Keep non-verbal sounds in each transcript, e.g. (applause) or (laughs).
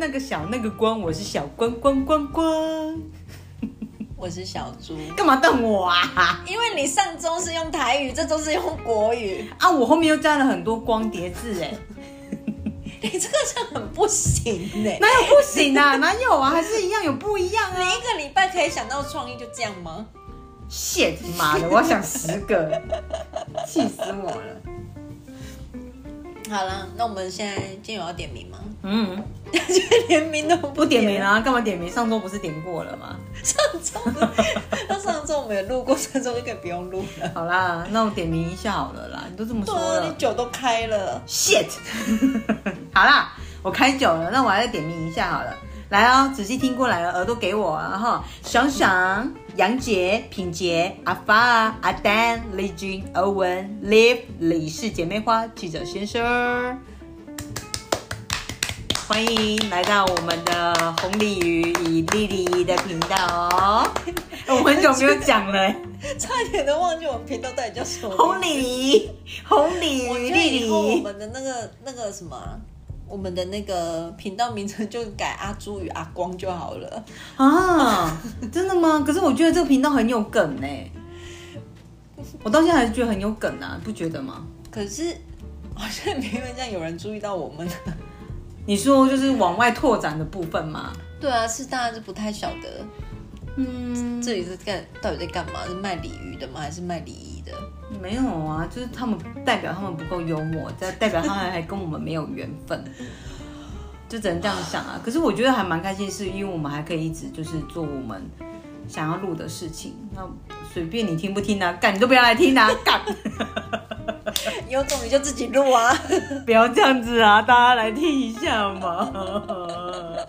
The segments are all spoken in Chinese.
那个小那个光，我是小光光光光。我是小猪，干嘛瞪我啊？因为你上周是用台语，这周是用国语，啊，我后面又加了很多光碟字，哎，(laughs) 你这个这样很不行哎、哪有不行啊？哪有啊？还是一样有不一样啊你啊一个礼拜可以想到创意就这样吗？？(laughs) shit，妈的，我要想十个，气死我了。好了，那我们现在今天有要点名吗？嗯，(laughs) 连名都不不点名啊？干嘛点名？上周不是点过了吗？上周那上周我们也录过，上周就可以不用录了。(laughs) 好啦，那我点名一下好了啦，你都这么说对啊，你酒都开了，，shit，(laughs) 好啦，我开酒了，那我还再点名一下好了。来哦，仔细听过来了，耳朵给我啊哈！爽爽、杨杰、品杰、阿发、阿丹、丽君、欧文、Live、李氏姐妹花、记者先生，欢迎来到我们的红鲤鱼与丽丽的频道哦。(laughs) 我很久没有讲了、欸，(laughs) 差点都忘记我们频道到底叫什么。红鲤鱼，红鲤我鱼，丽以后我丽。们的那个那个什么啊、我们的那个频道名称就改阿朱与阿光就好了。啊，真的吗？可是我觉得这个频道很有梗呢、我到现在还是觉得很有梗啊，不觉得吗？可是好像没有这样有人注意到我们。你说就是往外拓展的部分吗？对啊，是大家是不太晓得嗯，这里是干到底在干嘛？是卖鲤鱼的吗？还是卖礼仪的？没有啊，就是他们代表他们不够幽默，代代表他们还跟我们没有缘分，就只能这样想啊。可是我觉得还蛮开心，是因为我们还可以一直就是做我们想要录的事情。那随便你听不听啊，干你都不要来听啊，(laughs) 干。有种你就自己录啊！(laughs) 不要这样子啊，大家来听一下嘛。(laughs)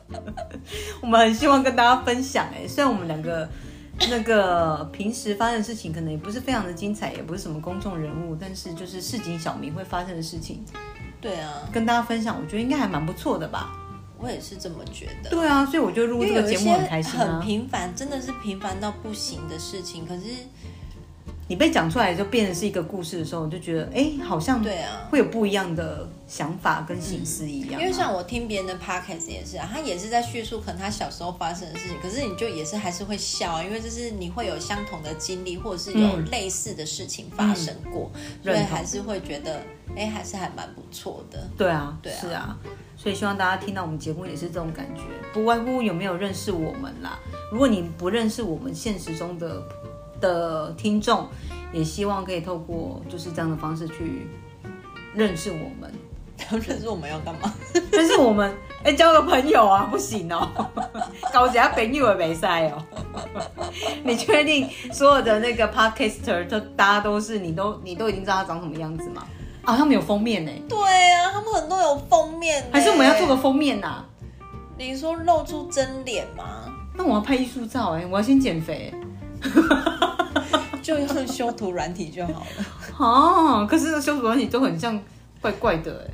我们很希望跟大家分享哎、虽然我们两个那个平时发生的事情可能也不是非常的精彩，也不是什么公众人物，但是就是市井小民会发生的事情，对啊，跟大家分享，我觉得应该还蛮不错的吧。我也是这么觉得。对啊，所以我就录这个节目很开心很啊。平凡，真的是平凡到不行的事情，可是你被讲出来就变成是一个故事的时候，我就觉得哎、好像对啊，会有不一样的想法跟心思一样啊、因为像我听别人的 podcast 也是啊，他也是在叙述可能他小时候发生的事情，可是你就也是还是会笑啊，因为就是你会有相同的经历，或者是有嗯。类似的事情发生过，所以还是会觉得，哎，还是还蛮不错的。对啊，对啊。是啊，所以希望大家听到我们节目也是这种感觉，不外乎有没有认识我们啦。如果你不认识我们现实中的的听众，也希望可以透过就是这样的方式去认识我们。认识我们要干嘛？(laughs) 认识我们哎、交个朋友啊，不行哦，(laughs) 搞一下朋友也没赛哦。(laughs) 你确定所有的那个 podcaster 都大家都是你都你都已经知道他长什么样子吗？啊，他们有封面呢，对啊，他们很多有封面呢，还是我们要做个封面呐、你说露出真脸吗？那我要拍艺术照哎、我要先减肥 (laughs) 就用修图软体就好了。哦。可是修图软体都很像怪怪的哎、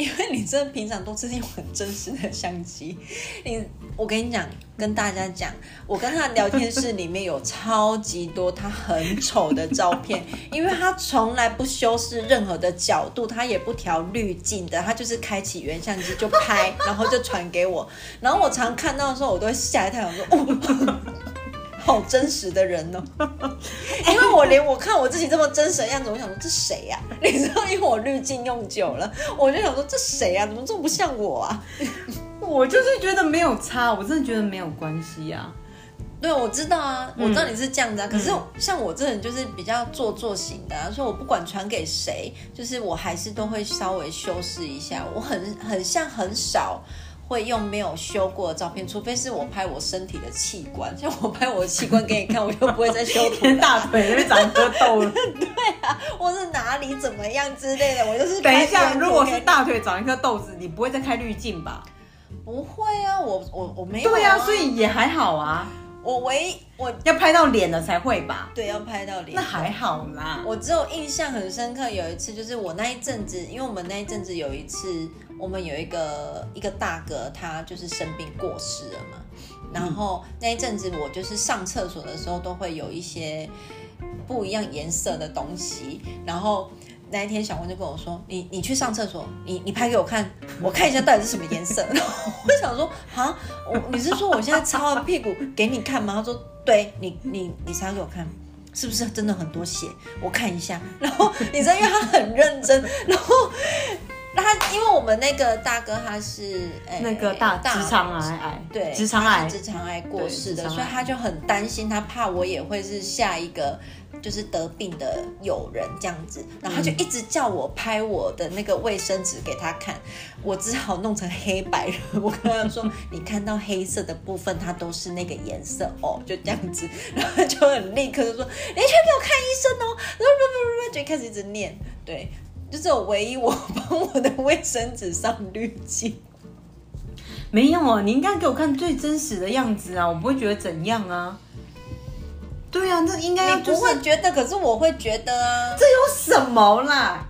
因为你真的平常都是用很真实的相机，你我跟你讲，跟大家讲，我跟他的聊天室里面有超级多他很丑的照片，(laughs) 因为他从来不修饰任何的角度，他也不调滤镜的，他就是开启原相机就拍，然后就传给我，然后我常看到的时候，我都会吓一跳，我说哦。好真实的人哦，(laughs) 因为我连我看我自己这么真实的样子，我想说这谁呀、(laughs) 你知道，因为我滤镜用久了，我就想说这谁呀、怎么这么不像我啊？(laughs) 我就是觉得没有差，我真的觉得没有关系啊。对，我知道啊，我知道你是这样子啊。可是嗯像我这人就是比较做作型的、啊，所以我不管传给谁，就是我还是都会稍微修饰一下。我很很像很少会用没有修过的照片，除非是我拍我身体的器官，像我拍我的器官给你看，我就不会再修图。大腿那边长一颗痘了。(laughs) 对啊或是哪里怎么样之类的，我就是等一下，如果是大腿长一颗痘子，你不会再开滤镜吧？不会啊，我我我没有、对啊，所以也还好啊。我唯一我要拍到脸了才会吧？对要拍到脸，那还好啦。我只有印象很深刻，有一次就是我那一阵子，因为我们那一阵子有一次，我们有一个一个大哥，他就是生病过世了嘛。然后那一阵子我就是上厕所的时候都会有一些不一样颜色的东西，然后那一天小文就跟我说：“你你去上厕所，你你拍给我看，我看一下到底是什么颜色。(laughs) ”然后我想说：“啊，我你是说我现在擦完屁股给你看吗？”他说：“对，你你你擦给我看。”是不是真的很多血？我看一下。(laughs) 然后你知道，因为他很认真，然后他因为我们那个大哥他是诶那个大直肠癌癌，对，直肠癌直肠癌过世的，所以他就很担心，他怕我也会是下一个就是得病的友人这样子，然后他就一直叫我拍我的那个卫生纸给他看，我只好弄成黑白。人，(laughs) 我跟他说，(laughs) 你看到黑色的部分，它都是那个颜色。哦，就这样子，然后他就很立刻就说，你去给我看医生哦，然后不，就开始一直念，对。就只有唯一我 (laughs) 帮我的卫生纸上滤镜，没有啊，你应该给我看最真实的样子啊，我不会觉得怎样啊。对啊，那应该不就是会觉得，可是我会觉得啊。这有什么啦？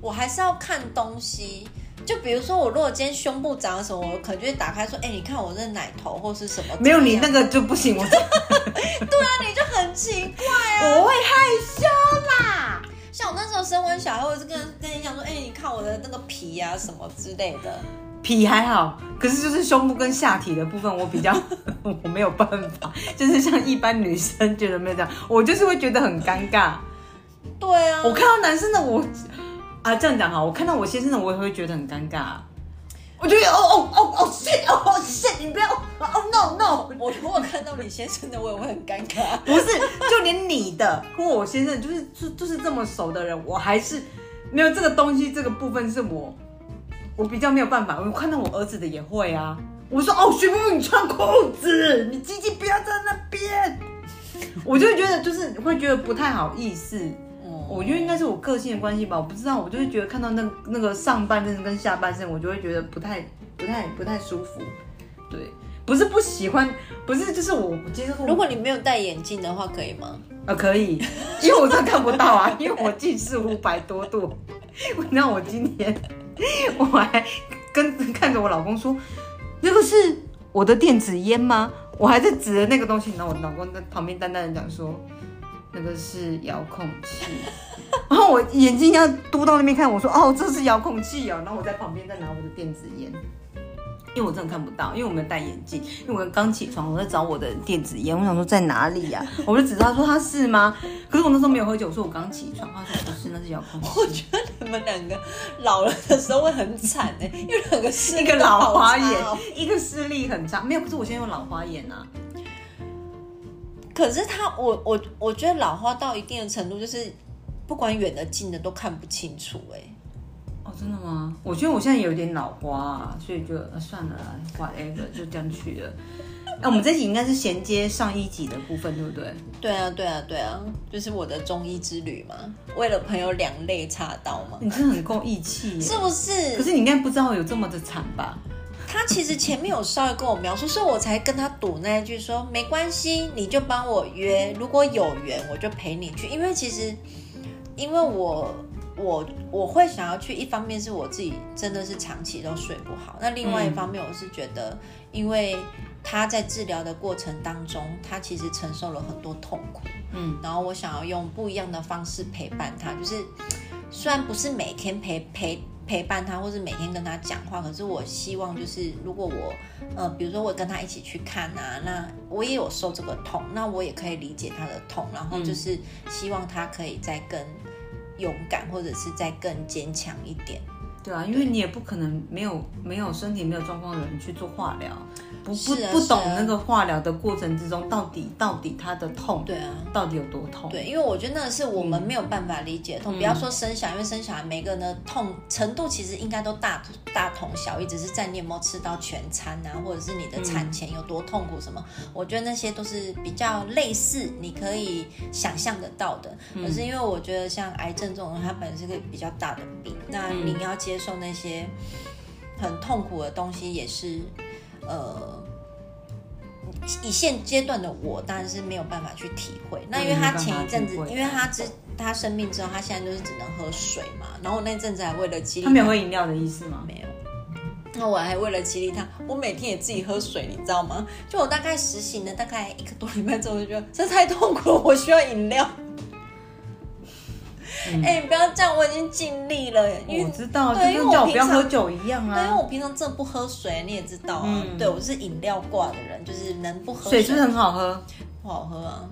我还是要看东西。就比如说，我如果今天胸部长了什么，我可能就会打开说：“哎、你看我这奶头或是什么。”没有你那个，个就不行，我 (laughs) 对啊，你就很奇怪啊。我会害羞啦。像我那时候生完小孩，我是跟跟你讲说：“哎、你看我的那个皮啊，什么之类的。皮还好，可是就是胸部跟下体的部分，我比较 (laughs) 我没有办法，就是像一般女生觉得没有这样，我就是会觉得很尴尬。”对啊，我看到男生的我啊，这样讲哈，我看到我先生的我也会觉得很尴尬。我就觉得哦哦哦哦 shit 哦哦 shit，你不要哦 no no，我如果看到你先生的，我也会很尴尬。不是，就连你的或我先生，就是就就是这么熟的人，我还是没有这个东西，这个部分是我我比较没有办法。我看到我儿子的也会啊，我说哦，徐步你穿裤子，你鸡鸡不要在那边，我就会觉得就是会觉得不太好意思。嗯，我觉得应该是我个性的关系吧，我不知道，我就会觉得看到那那个上半身跟下半身，我就会觉得不太不太不太舒服。对，不是不喜欢，不是就是我我接受如果你没有戴眼镜的话，可以吗？啊可以，因为我真的看不到啊，(laughs) 因为我近视五百多度。那我今天我还跟看着我老公说，那个是我的电子烟吗？我还在指着那个东西，然后我老公在旁边淡淡的讲说，那个是遥控器。然后我眼睛要嘟到那边看，我说哦，这是遥控器哦。然后我在旁边再拿我的电子烟，因为我真的看不到，因为我没有戴眼镜。因为我刚起床，我在找我的电子烟，我想说在哪里呀、(laughs) 我就指着他说他是吗？可是我那时候没有喝酒，我说我刚起床，他说不是，那是遥控我器。觉得你们两个老了的时候会很惨哎、因为两个 (laughs) 是一个老花眼哦，一个视力很差。没有，可是我现在有老花眼啊。可是他，我我我觉得老花到一定的程度，就是不管远的近的都看不清楚哎、哦，真的吗？我觉得我现在有点老花、啊，所以就、呃、算了啦，whatever，就这样去了。(laughs) 哎、我们这集应该是衔接上一集的部分，对不对？对啊，对啊，对啊，就是我的中医之旅嘛，为了朋友两肋插刀嘛，你真的很够义气。是不是？可是你应该不知道有这么的惨吧？他其实前面有稍微跟我描述，所以我才跟他赌那一句说没关系，你就帮我约，如果有缘我就陪你去。因为其实，因为我我我会想要去，一方面是我自己真的是长期都睡不好，那另外一方面我是觉得，因为他在治疗的过程当中，他其实承受了很多痛苦，嗯，然后我想要用不一样的方式陪伴他，就是虽然不是每天陪陪陪伴他，或是每天跟他讲话，可是我希望就是如果我呃，比如说我跟他一起去看啊，那我也有受这个痛，那我也可以理解他的痛，然后就是希望他可以再更勇敢，或者是再更坚强一点。对啊，因为你也不可能没有没有身体没有状况的人去做化疗，不不不懂那个化疗的过程之中，到底到底他的痛，对啊，到底有多痛？对，因为我觉得那个是我们没有办法理解的痛。不要说生小孩，因为生小孩每个人的痛程度其实应该都大大同小异，只是在你有没有吃到全餐啊，或者是你的产前有多痛苦什么，我觉得那些都是比较类似，你可以想象得到的。可是因为我觉得像癌症这种，它本身是个比较大的病，那你要接受那些很痛苦的东西，也是呃。以现阶段的我当然是没有办法去体会。那因为他前一阵子因为他之他生病之后，他现在就是只能喝水嘛。然后我那阵子还为了激励他没有喝饮料的意思吗？没有。那我还为了激励他，我每天也自己喝水，你知道吗？就我大概实行了大概一个多礼拜之后，就觉得这太痛苦了，我需要饮料。哎、你不要这样，我已经尽力了。因为我知道，就对因为我不要我平常喝酒一样啊对，因为啊。我平常真的不喝水，你也知道啊。嗯对，我是饮料挂的人，就是能不喝水是不是很好喝？不好喝啊？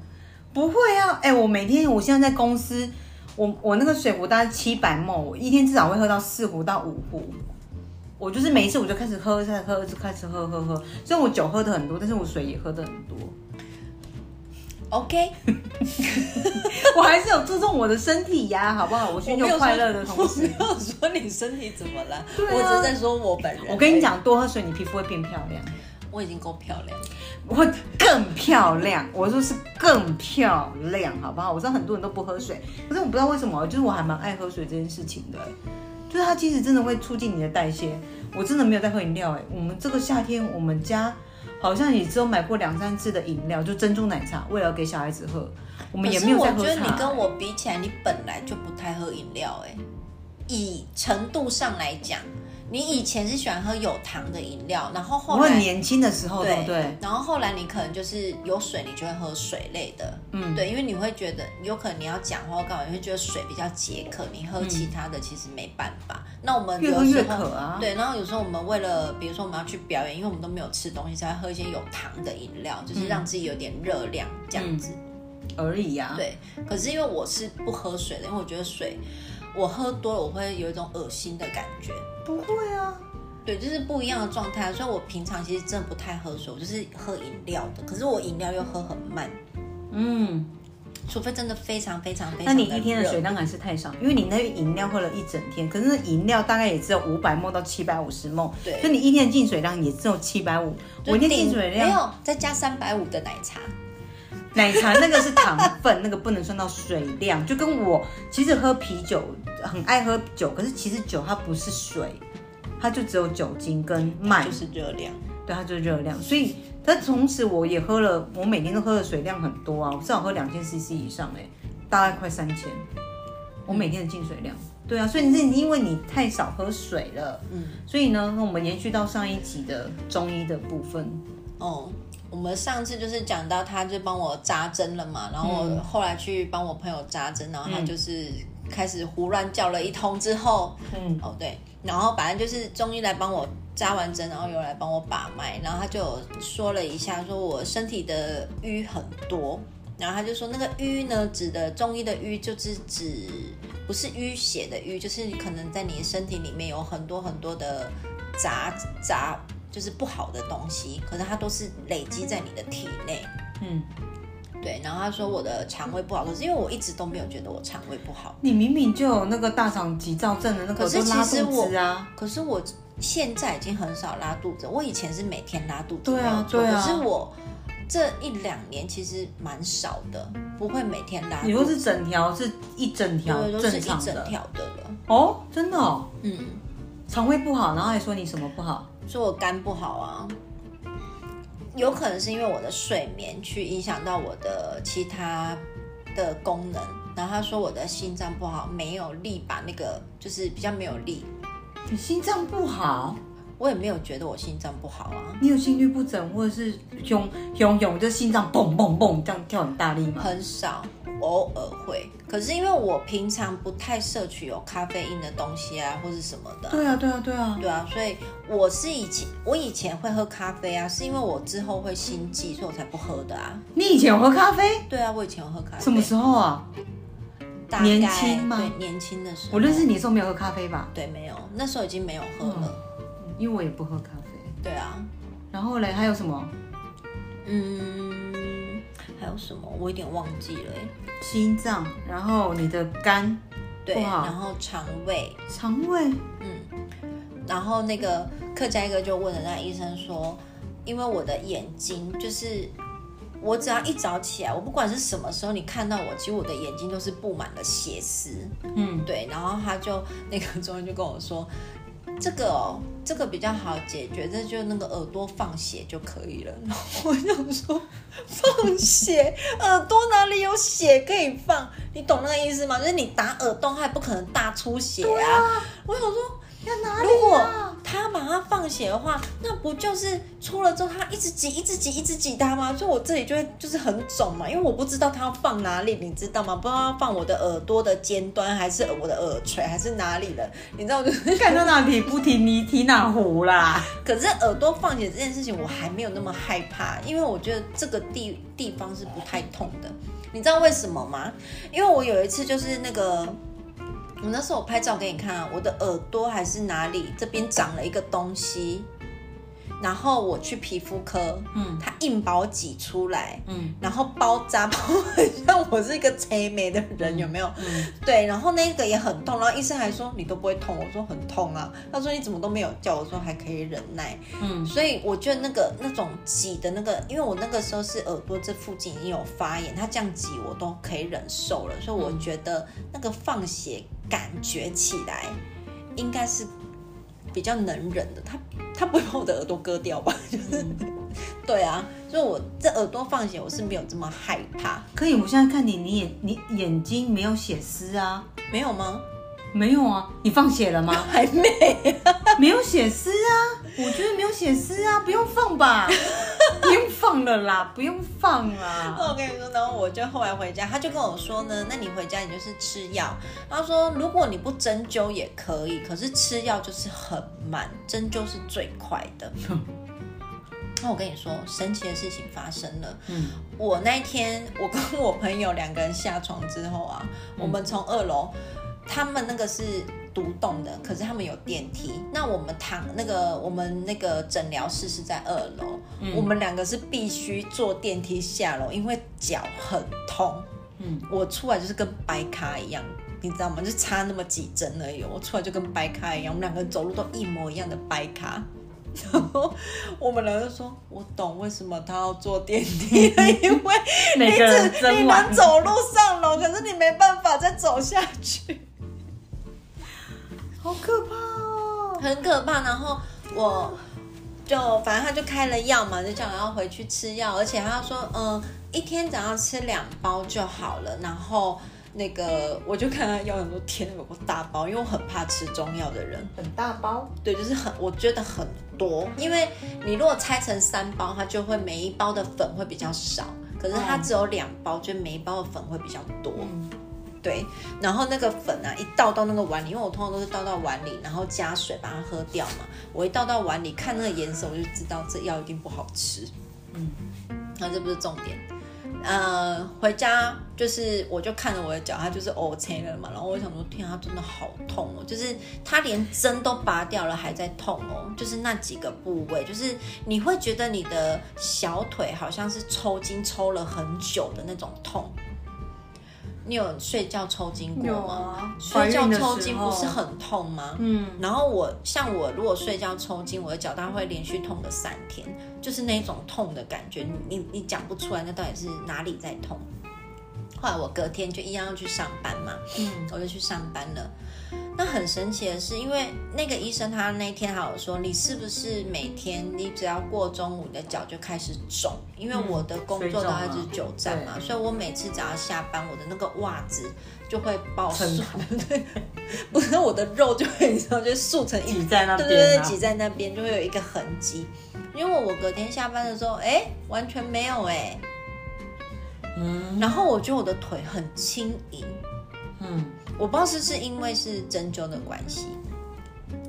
不会啊，哎、我每天我现在在公司，我我那个水壶大概七百沫，我一天至少会喝到四壶到五壶。我就是每一次我就开始喝，再喝，就开始喝喝喝。虽然我酒喝的很多，但是我水也喝的很多。OK，(laughs) 我还是有注重我的身体呀，好不好？我寻求快乐的同我时没，有说你身体怎么了，我只是在说我本人。我跟你，讲，多喝水，你皮肤会变漂亮，我已经够漂亮了。会更漂亮。我说是更漂亮，好不好？我知道很多人都不喝水，可是我不知道为什么，就是我还蛮爱喝水这件事情的、就是它其实真的会促进你的代谢。我真的没有在喝饮料哎、我们这个夏天我们家好像也只有买过两三次的饮料，就珍珠奶茶，为了给小孩子喝，我们也没有在喝茶、可是我觉得你跟我比起来，你本来就不太喝饮料哎、以程度上来讲，你以前是喜欢喝有糖的饮料，然后后我很来年轻的时候，对不对？然后后来你可能就是有水，你就会喝水类的，嗯，对，因为你会觉得有可能你要讲话或干嘛，你会觉得水比较解渴，你喝其他的其实没办法。那我们越喝越有时候渴啊。对，然后有时候我们为了，比如说我们要去表演，因为我们都没有吃东西，才会喝一些有糖的饮料，就是让自己有点热量这样子。而已呀、啊。对，可是因为我是不喝水的，因为我觉得水我喝多了我会有一种恶心的感觉。不会啊。对，就是不一样的状态，所以我平常其实真的不太喝水，我就是喝饮料的。可是我饮料又喝很慢，嗯，除非真的非常非常非常那你一天的水量还是太少，因为你那个饮料喝了一整天，可是那饮料大概也只有五百沫到七百五十沫，对所以你一天的进水量也只有七百五。我一天进水没量，有再加三百五的奶茶，奶茶那个是糖分，那个不能算到水量。就跟我其实喝啤酒很爱喝酒，可是其实酒它不是水，它就只有酒精跟麦就，是热量。对，它就是热量。所以，但同时我也喝了，我每天都喝的水量很多啊，我至少喝两千 CC 以上哎、大概快三千。我每天的进水量，对啊，所以你是因为你太少喝水了，嗯，所以呢，那我们延续到上一集的中医的部分，哦，我们上次就是讲到他就帮我扎针了嘛，然后我后来去帮我朋友扎针，然后他就是开始胡乱叫了一通之后，嗯，哦对，然后反正就是中医来帮我扎完针，然后又来帮我把脉，然后他就有说了一下，说我身体的瘀很多。然后他就说，那个瘀呢，指的中医的瘀就是指不是淤血的淤，就是你可能在你身体里面有很多很多的杂杂，就是不好的东西，可是它都是累积在你的体内。嗯，对，然后他说我的肠胃不好，可是因为我一直都没有觉得我肠胃不好，你明明就有那个大肠急躁症的那个，可是其实我可是我现在已经很少拉肚子，我以前是每天拉肚子，对啊对啊可是我这一两年其实蛮少的，不会每天拉肚子。你说是整条是一整条对，都是一整正常的条的了。哦，真的哦，嗯，肠胃不好，然后还说你什么不好？说我肝不好啊，有可能是因为我的睡眠去影响到我的其他的功能。然后他说我的心脏不好，没有力把那个就是比较没有力。你心脏不好，我也没有觉得我心脏不好啊，你有心律不整，或者是涌涌涌，就心脏蹦蹦蹦这样跳很大力吗？很少，偶尔会。可是因为我平常不太摄取有咖啡因的东西啊，或是什么的，对啊，对啊，对啊。对啊，所以我是以前我以前会喝咖啡啊，是因为我之后会心悸，所以我才不喝的啊。你以前有喝咖啡？对啊，我以前有喝咖啡。什么时候啊？大概年轻吗对，年轻的时候。我认识你的时候没有喝咖啡吧？对，没有，那时候已经没有喝了。因为我也不喝咖啡。对啊，然后嘞，还有什么？嗯，还有什么？我有点忘记了哎。心脏，然后你的肝、对，然后肠胃，肠胃，嗯然后那个客家一哥就问了那医生说，因为我的眼睛就是。我只要一早起来，我不管是什么时候，你看到我，其实我的眼睛都是布满了血丝。嗯，对，然后他就那个中医就跟我说，这个哦，这个比较好解决，这就那个耳朵放血就可以了。然 (laughs) 后我想说，放血，耳朵哪里有血可以放？你懂那个意思吗？就是你打耳洞，它也不可能大出血啊。我想说，如果他把它放血的话，那不就是出了之后他一直挤、一直挤、一直挤它吗？所以我这里就会就是很肿嘛，因为我不知道他要放哪里，你知道吗？不知道要放我的耳朵的尖端，还是我的耳垂，还是哪里的？你知道，就是看到哪里不提你提哪壶啦。可是耳朵放血这件事情，我还没有那么害怕，因为我觉得这个地地方是不太痛的。你知道为什么吗？因为我有一次就是那个。我那时候我拍照给你看啊，我的耳朵还是哪里这边长了一个东西，然后我去皮肤科，嗯，他硬把我挤出来，嗯，然后包扎 (laughs) 包很像我是一个催眉的人，有没有？嗯，对，然后那个也很痛，然后医生还说你都不会痛，我说很痛啊，他说你怎么都没有叫，我说还可以忍耐，嗯，所以我觉得那个那种挤的那个，因为我那个时候是耳朵这附近已经有发炎，他这样挤我都可以忍受了，所以我觉得那个放血。感觉起来应该是比较能忍的，他他不会把我的耳朵割掉吧？(laughs) 就是对啊，所以我这耳朵放血我是没有这么害怕。可以，我现在看你，你眼你眼睛没有血丝啊？没有吗？没有啊，你放血了吗？(laughs) 还没，(laughs) 没有血丝啊。我觉得没有血丝啊，不用放吧。(laughs) 不用放了啦，不用放啦。我跟你说，然后我就后来回家，他就跟我说呢，那你回家你就是吃药。他说，如果你不针灸也可以，可是吃药就是很慢，针灸是最快的。那我跟你说，神奇的事情发生了。嗯，我那一天我跟我朋友两个人下床之后啊，我们从二楼，他们那个是。独栋的，可是他们有电梯。那我们躺那个，我们那个诊疗室是在二楼。我们两个是必须坐电梯下楼，因为脚很痛。嗯，我出来就是跟白咖一样，你知道吗？就差那么几针而已。我出来就跟白咖一样，我们两个走路都一模一样的白咖。然 (laughs) 后我们两个说：“我懂为什么他要坐电梯，因为你只你能走路上楼，可是你没办法再走下去。”好可怕哦，很可怕。然后我就反正他就开了药嘛，就叫我要回去吃药，而且他说，嗯，一天早上吃两包就好了。然后那个我就看他药很多，天有个大包，因为我很怕吃中药的人。很大包？对，就是很，我觉得很多。因为你如果拆成三包，它就会每一包的粉会比较少，可是它只有两包，就每一包的粉会比较多。对，然后那个粉啊，一倒到那个碗里，因为我通常都是倒到碗里，然后加水把它喝掉嘛。我一倒到碗里，看那个颜色，我就知道这药一定不好吃。嗯，那这不是重点。呃，回家就是我就看着我的脚，它就是 OK 了嘛。然后我想说，天，它真的好痛哦，就是它连针都拔掉了还在痛哦，就是那几个部位，就是你会觉得你的小腿好像是抽筋抽了很久的那种痛。你有睡觉抽筋过吗？睡觉抽筋不是很痛吗？嗯，然后我像我如果睡觉抽筋，我的脚它会连续痛个三天，就是那种痛的感觉，你你讲不出来，那到底是哪里在痛？后来我隔天就一样要去上班嘛，嗯，我就去上班了。那很神奇的是，因为那个医生他那天还有说，你是不是每天你只要过中午，你的脚就开始肿？因为我的工作都还是久站嘛，所以我每次只要下班，我的那个袜子就会爆束，对，不是我的肉就会 (laughs) 你知道就竖成挤在那边，对对对，挤在那边就会有一个痕迹。因为我隔天下班的时候，哎，完全没有哎，嗯，然后我觉得我的腿很轻盈，嗯。我不知道是是因为是针灸的关系，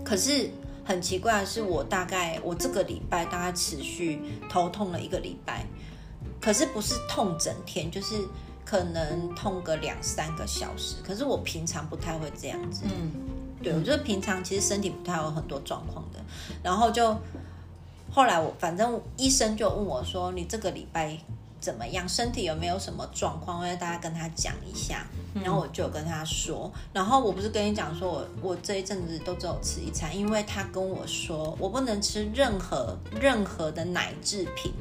可是很奇怪的是，我大概我这个礼拜大概持续头痛了一个礼拜，可是不是痛整天，就是可能痛个两三个小时。可是我平常不太会这样子，嗯，对我觉得平常其实身体不太有很多状况的。然后就后来我反正医生就问我说：“你这个礼拜？”怎么样？身体有没有什么状况？我要大家跟他讲一下。然后我就跟他说。然后我不是跟你讲说，我我这一阵子都只有吃一餐，因为他跟我说，我不能吃任何任何的奶制品。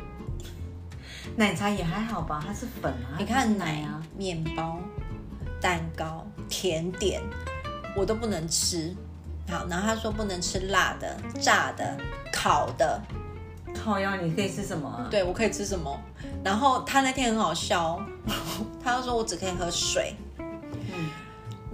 奶茶也还好吧，它是粉啊。你看奶啊，面包、蛋糕、甜点，我都不能吃。好，然后他说不能吃辣的、炸的、烤的。靠腰，你可以吃什么？对我可以吃什么？然后他那天很好笑，(laughs) 他就说我只可以喝水。嗯，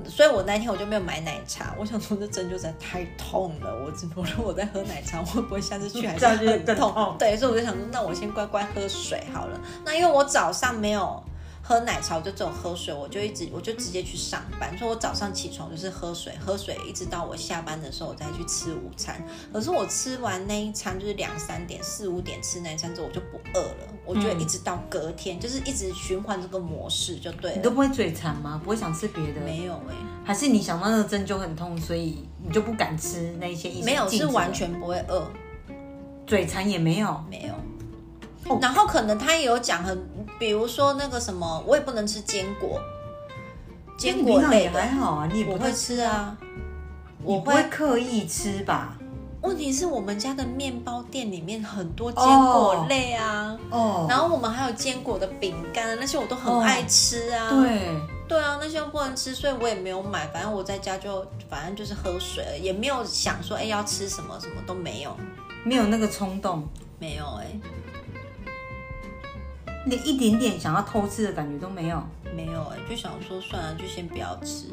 所以我那天我就没有买奶茶。我想说这针灸实在太痛了，我只我说我在喝奶茶，会不会下次去还是 (laughs) 很痛对，所以我就想说，那我先乖乖喝水好了。那因为我早上没有喝奶茶，我就只有喝水，我就一直我就直接去上班。所以我早上起床就是喝水，喝水一直到我下班的时候我再去吃午餐。可是我吃完那一餐就是两三点、四五点吃那一餐之后，我就不饿了。我觉得一直到隔天，就是一直循环这个模式就对了。你都不会嘴馋吗？不会想吃别的？没有哎、还是你想到那个针灸很痛，所以你就不敢吃那一些没有是完全不会饿，嘴馋也没有。没有。哦。然后可能他也有讲很，比如说那个什么，我也不能吃坚果，坚果类的。还好啊，你也不我会吃啊，我会刻意吃吧？问题是我们家的面包店里面很多坚果类啊，哦，然后我们还有坚果的饼干，那些我都很爱吃啊。对，对啊，那些又不能吃，所以我也没有买。反正我在家就反正就是喝水了，也没有想说哎要吃什么，什么都没有，没有那个冲动，没有哎、连一点点想要偷吃的感觉都没有。没有哎、就想说算了，就先不要吃。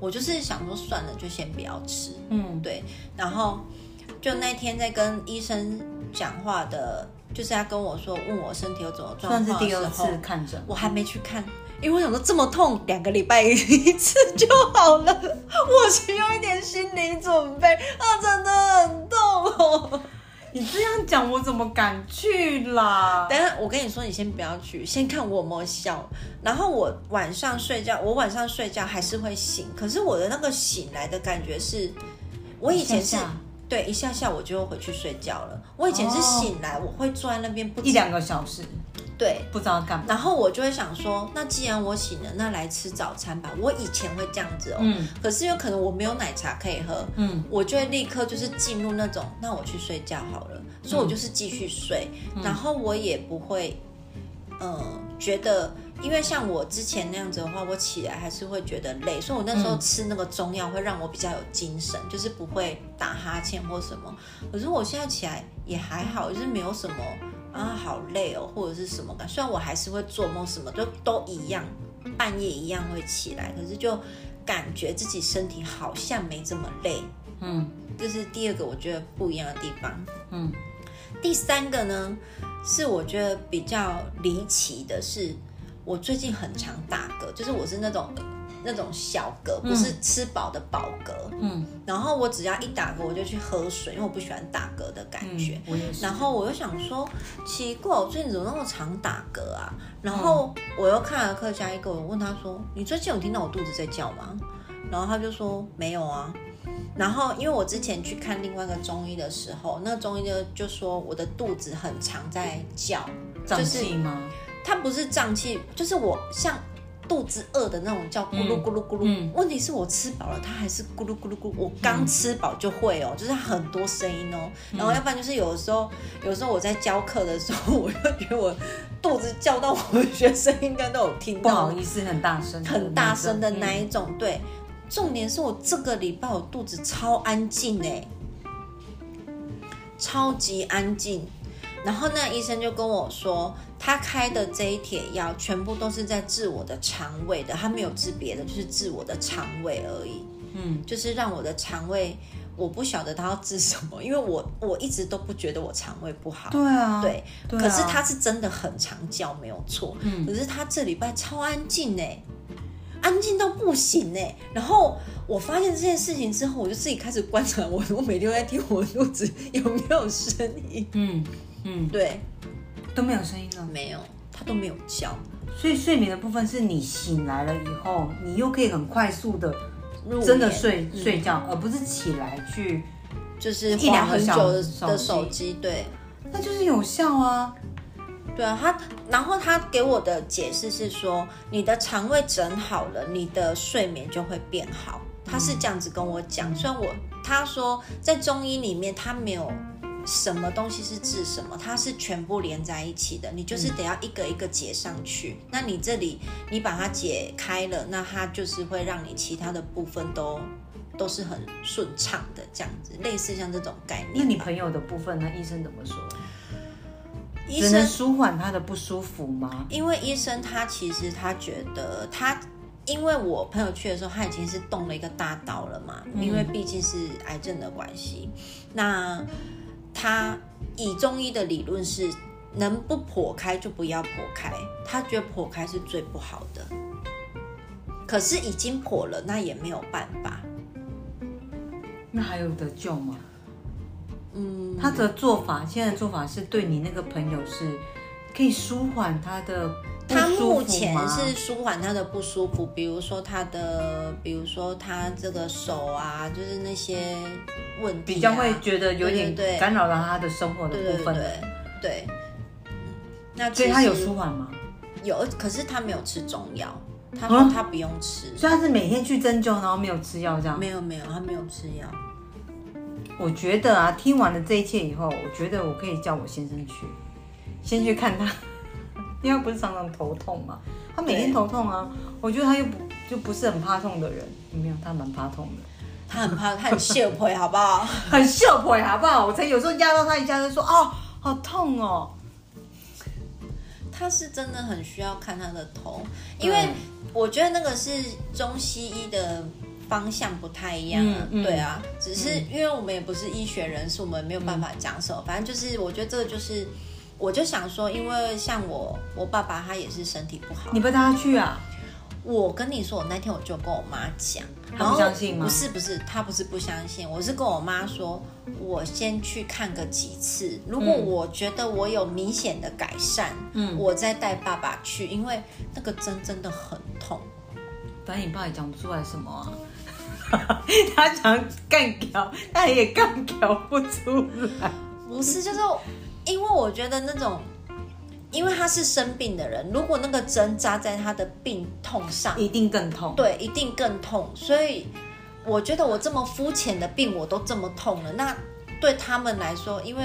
我就是想说算了，就先不要吃。嗯，对，然后就那天在跟医生讲话的，就是他跟我说问我身体有怎么状算况的时候，是第二次看诊。我还没去看，因为我想说这么痛，两个礼拜一次就好了，(laughs) 我需要一点心理准备啊，真的很痛哦。你这样讲，我怎么敢去啦？等下，我跟你说，你先不要去，先看我有没有笑。然后我晚上睡觉，我晚上睡觉还是会醒，可是我的那个醒来的感觉是，我以前是对一下下我就回去睡觉了。我以前是哦醒来，我会坐在那边不一两个小时，对。不知道干嘛。然后我就会想说，那既然我醒了，那来吃早餐吧。我以前会这样子哦，嗯可是有可能我没有奶茶可以喝，嗯，我就会立刻就是进入那种，那我去睡觉好了，所以我就是继续睡，然后我也不会，呃，觉得，因为像我之前那样子的话，我起来还是会觉得累，所以我那时候吃那个中药会让我比较有精神，就是不会打哈欠或什么。可是我现在起来也还好，就是没有什么啊好累哦，或者是什么感，虽然我还是会做梦，什么都都一样，半夜一样会起来，可是就感觉自己身体好像没这么累。嗯这是第二个我觉得不一样的地方。嗯，第三个呢，是我觉得比较离奇的是，我最近很常打嗝，就是我是那种那种小嗝，不是吃饱的饱嗝。嗯然后我只要一打嗝，我就去喝水，因为我不喜欢打嗝的感觉。嗯，我也是。然后我又想说，奇怪，我最近怎么那么常打嗝啊？然后我又看了客家一个，我问他说：“你最近有听到我肚子在叫吗？”然后他就说：“没有啊。”然后因为我之前去看另外一个中医的时候，那个中医就就说我的肚子很常在叫，胀就是气吗？它不是胀气，就是我像肚子饿的那种叫咕噜咕噜咕噜。嗯问题是我吃饱了，它还是咕噜咕噜咕噜。我刚吃饱就会哦，就是很多声音哦。嗯然后要不然就是有的时候，有时候我在教课的时候，(laughs) 我就觉得我肚子叫到我的 (laughs) 学生应该都有听到不，好意思，很大声很大声的那嗯一种。对，重点是我这个礼拜我肚子超安静哎，超级安静。然后那医生就跟我说，他开的这一帖药全部都是在治我的肠胃的，他没有治别的，就是治我的肠胃而已。嗯，就是让我的肠胃，我不晓得他要治什么，因为我我一直都不觉得我肠胃不好。对啊，对，对啊可是他是真的很常叫，没有错。嗯可是他这礼拜超安静哎，安静到不行哎。然后我发现这件事情之后，我就自己开始观察我，(laughs) 我每天都在听我肚子有没有声音。嗯嗯对，都没有声音了。没有，它都没有叫。所以睡眠的部分是你醒来了以后，你又可以很快速的入真的睡嗯睡觉，而不是起来去，就是一两很久的手机，对。那就是有效啊。对啊，他然后他给我的解释是说，你的肠胃整好了，你的睡眠就会变好。他是这样子跟我讲，虽然我他说在中医里面他没有什么东西是治什么，它是全部连在一起的，你就是得要一个一个解上去。那你这里你把它解开了，那它就是会让你其他的部分都都是很顺畅的，这样子，类似像这种概念。那你朋友的部分呢？医生怎么说？医只能生舒缓他的不舒服吗？因为医生他其实他觉得他因为我朋友去的时候，他已经是动了一个大刀了嘛，因为毕竟是癌症的关系。那他以中医的理论是，能不剖开就不要剖开，他觉得剖开是最不好的。可是已经剖了，那也没有办法。那还有得救吗？嗯，他的做法，现在的做法是对你那个朋友是可以舒缓他的。他目前是舒缓他的不舒服，比如说他的，比如说他这个手啊，就是那些问题，比较会觉得有点干扰到他的生活的部分。对对。那所以他有舒缓吗？有，可是他没有吃中药，他说他不用吃。所以他是每天去针灸，然后没有吃药这样？没有没有，他没有吃药。我觉得啊，听完了这一切以后，我觉得我可以叫我先生去，先去看他。(laughs) 因为不是常常头痛嘛，他每天头痛啊。我觉得他又不就不是很怕痛的人，没有，他蛮怕痛的。他很怕，他很秀腿，好不好？(laughs) 很秀腿，好不好？我才有时候压到他一下，就说哦，好痛哦。他是真的很需要看他的头，因为我觉得那个是中西医的方向不太一样。对啊，只是因为我们也不是医学人士，我们没有办法讲什么。反正就是，我觉得这个就是。我就想说，因为像我，我爸爸他也是身体不好。你不带他去啊？我跟你说，我那天我就跟我妈讲，他不相信吗？不是不是，他不是不相信，我是跟我妈说，我先去看个几次，如果我觉得我有明显的改善，嗯，我再带爸爸去，因为那个针真的很痛。反正你爸也讲不出来什么啊，(laughs) 他想干掉，但也干掉不出来。不是，就是。因为我觉得那种，因为他是生病的人，如果那个针扎在他的病痛上，一定更痛。对，一定更痛。所以我觉得我这么肤浅的病，我都这么痛了。那对他们来说，因为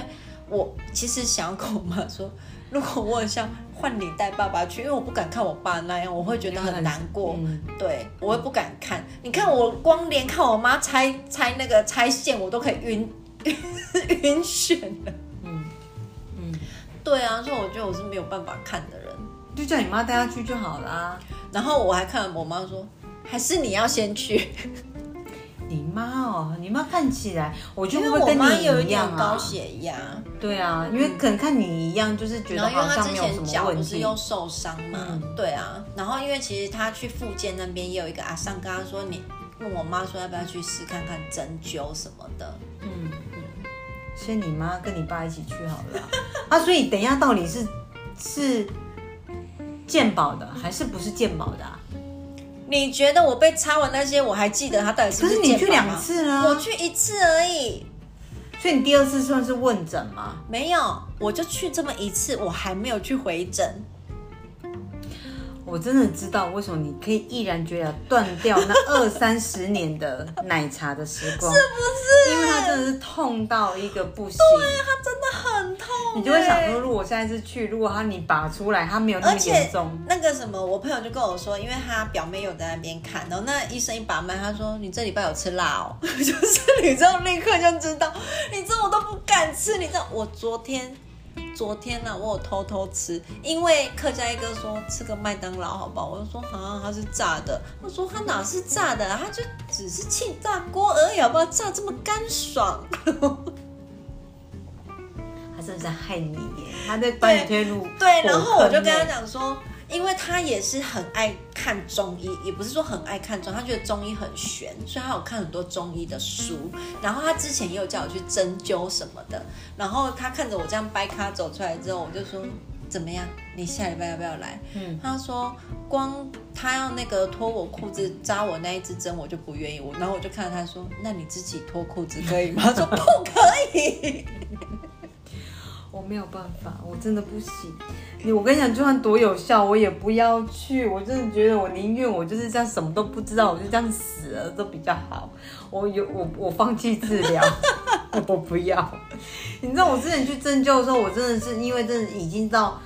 我其实想要跟我妈说，(laughs) 如果我像换你带爸爸去，因为我不敢看我爸那样，我会觉得很难过。对，我也不敢看。你看我光连看我妈拆拆那个拆线，我都可以晕 (laughs) 晕眩了。对啊，所以我觉得我是没有办法看的人，就叫你妈带她去就好啦。然后我还看我妈说，还是你要先去。你妈哦，你妈看起来，我觉得我妈有一点高血压。对啊，因为可能看你一样，就是觉得好像没有什么问题。不是又受伤嘛？对啊。然后因为其实他去复健那边也有一个阿尚跟他说，你问我妈说要不要去试看看针灸什么的。嗯。先你妈跟你爸一起去好了 (laughs) 啊！所以等一下到底是是鉴宝的还是不是鉴宝的？你觉得我被插完那些，我还记得他到底是不是？可是你去两次啊，我去一次而已。所以你第二次算是问诊吗？没有，我就去这么一次，我还没有去回诊。我真的知道为什么你可以毅然决然断掉那二三十年的奶茶的时光，是不是？因为它真的是痛到一个不行，对，它真的很痛。你就会想说，如果下一次去，如果它你拔出来，它没有那么严重。那个什么，我朋友就跟我说，因为他表妹有在那边看，然后那医生一把脉，他说你这礼拜有吃辣哦，(laughs) 就是你知道立刻就知道，你这我都不敢吃，你知道我昨天。昨天呢，我有偷偷吃，因为客家一哥说吃个麦当劳好不好？我就说啊，它是炸的。他说他哪是炸的，他就只是气炸锅而已，好不好？炸这么干爽，(laughs) 他真的在害你耶！他在帮你推入对，然后我就跟他讲说。因为他也是很爱看中医，也不是说很爱看中，他觉得中医很玄，所以他有看很多中医的书。然后他之前也有叫我去针灸什么的。然后他看着我这样掰咖走出来之后，我就说怎么样？你下礼拜要不要来？嗯，他说光他要那个脱我裤子扎我那一支针，我就不愿意。我然后我就看到他说，那你自己脱裤子可以吗？(laughs) 他说不可以。我没有办法，我真的不行。你我跟你讲，就算多有效，我也不要去。我真的觉得，我宁愿我就是这样什么都不知道，我就这样死了都比较好。我有我我放弃治疗，(laughs) 我不要。你知道我之前去针灸的时候，我真的是因为真的已经到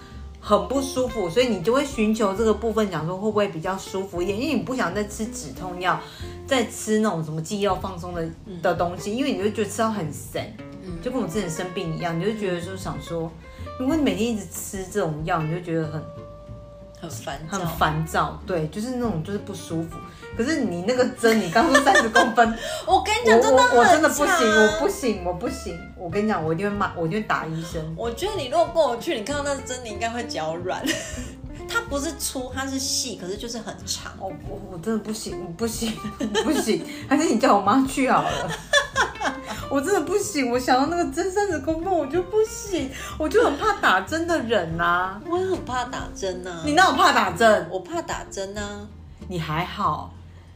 很不舒服，所以你就会寻求这个部分，讲说会不会比较舒服一点，因为你不想再吃止痛药，再吃那种什么肌肉放松的的东西，因为你就觉得吃到很神。就跟我之前生病一样，你就觉得说想说，如果你每天一直吃这种药，你就觉得很很烦躁，很烦躁，对，就是那种就是不舒服。可是你那个针，你刚说三十公分，(laughs) 我跟你讲，真的我我真的不行，我不行，我不行。我跟你讲，我一定会骂，我一定会打医生。我觉得你如果跟我去，你看到那针，你应该会脚软。它不是粗，它是细，可是就是很长。我我我真的不行，我不行，我不行，还是你叫我妈去好了。我真的不行，我想到那个针三十公分，我就不行，我就很怕打针的人呐、我也很怕打针呐、你哪有怕打针？我怕打针呐、你还好，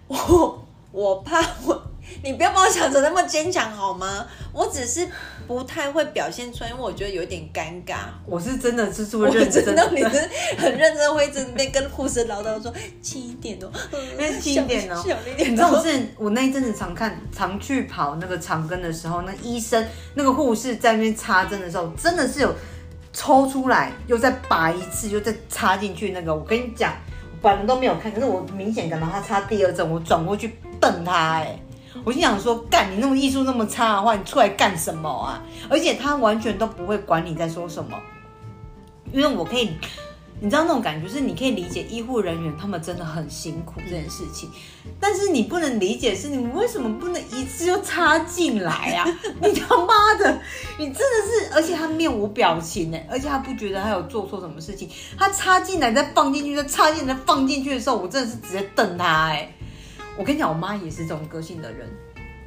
我我怕我，你不要把我想成那么坚强好吗？我只是不太会表现出来，因为我觉得有点尴尬。我是真的就是我会认真知道你是很认真，会一直边跟护士唠叨说轻一点哦，因为轻一点哦小小一点。你知道我之前我那一阵子常看常去跑那个长庚的时候，那医生那个护士在那边插针的时候，真的是有抽出来，又再拔一次，又再插进去。那个我跟你讲，我本来都没有看，可是我明显感到他插第二针，我转过去瞪他、哎。我心想说，干你那种艺术那么差的话，你出来干什么啊？而且他完全都不会管你在说什么，因为我可以，你知道那种感觉，是你可以理解医护人员他们真的很辛苦这件事情，但是你不能理解是你为什么不能一次就插进来啊？(laughs) 你他妈的，你真的是，而且他面无表情呢，而且他不觉得他有做错什么事情，他插进来再放进去，再插进来再放进去的时候，我真的是直接瞪他哎。我跟你讲，我妈也是这种个性的人。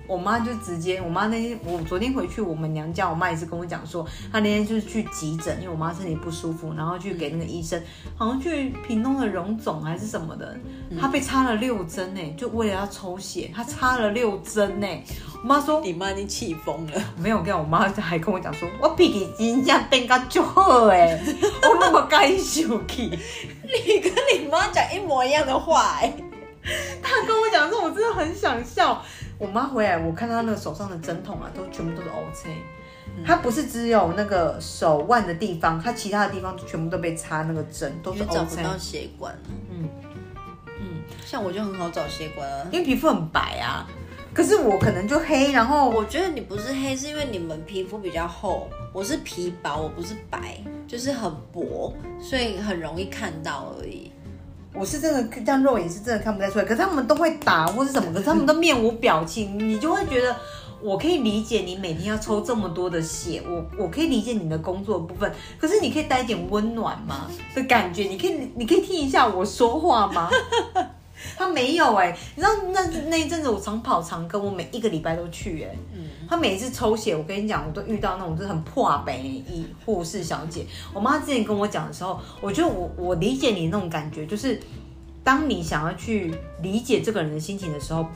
我妈就直接，我妈那天我昨天回去我们娘家，我妈也是跟我讲说，她那天就是去急诊，因为我妈身体不舒服，然后去给那个医生，好像去屏东的荣总还是什么的，她被插了六针呢，就为了要抽血，她插了六针呢。我妈说你妈已经气疯了，没有，跟我妈还跟我讲说，我脾气真正变到就好哎，我那么该生气。你跟你妈讲一模一样的话哎、(laughs) 他跟我讲说，我真的很想笑。我妈回来，我看她那个手上的针筒啊，都全部都是 OK。她不是只有那个手腕的地方，她其他的地方全部都被插那个针，都是因为找不。到血管。嗯嗯，像我就很好找血管啊。因为皮肤很白啊，可是我可能就黑，然后我觉得你不是黑，是因为你们皮肤比较厚，我是皮薄，我不是白，就是很薄，所以很容易看到而已。我是真的这样肉眼是真的看不太出来。可是他们都会打或是什么，可是他们都面无表情，你就会觉得。我可以理解你每天要抽这么多的血，我我可以理解你的工作部分，可是你可以带一点温暖吗的感觉？你可以你可以听一下我说话吗？(laughs) 他没有哎、你知道那那一阵子我常跑长跟，我每一个礼拜都去哎、嗯他每一次抽血，我跟你讲，我都遇到那种就是很破北医护士小姐。我妈之前跟我讲的时候，我觉得我我理解你那种感觉，就是当你想要去理解这个人的心情的时候，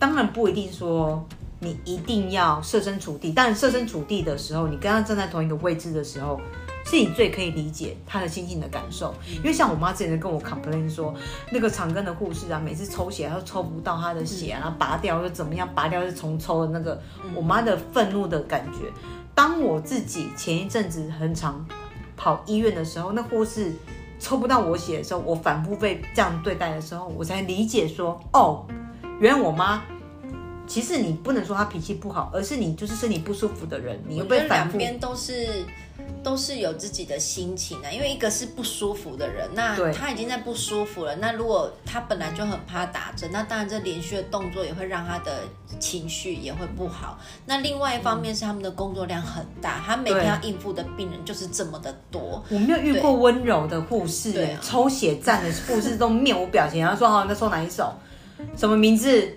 当然不一定说你一定要设身处地，但设身处地的时候，你跟他站在同一个位置的时候，是你最可以理解他的心情的感受。因为像我妈之前跟我 complain 说，那个长庚的护士啊，每次抽血，她都抽不到她的血啊，然后拔掉又怎么样，拔掉又重抽的那个，我妈的愤怒的感觉。当我自己前一阵子很常跑医院的时候，那护士抽不到我血的时候，我反复被这样对待的时候，我才理解说，哦，原来我妈。其实你不能说他脾气不好，而是你就是身体不舒服的人，你会我觉得被反复。两边都是都是有自己的心情啊，因为一个是不舒服的人，那对他已经在不舒服了，那如果他本来就很怕打针，那当然这连续的动作也会让他的情绪也会不好。那另外一方面是他们的工作量很大，他每天对要应付的病人就是这么的多。我没有遇过温柔的护士、对啊抽血站的护士都面无表情，然后说好，你在抽哪一手，什么名字，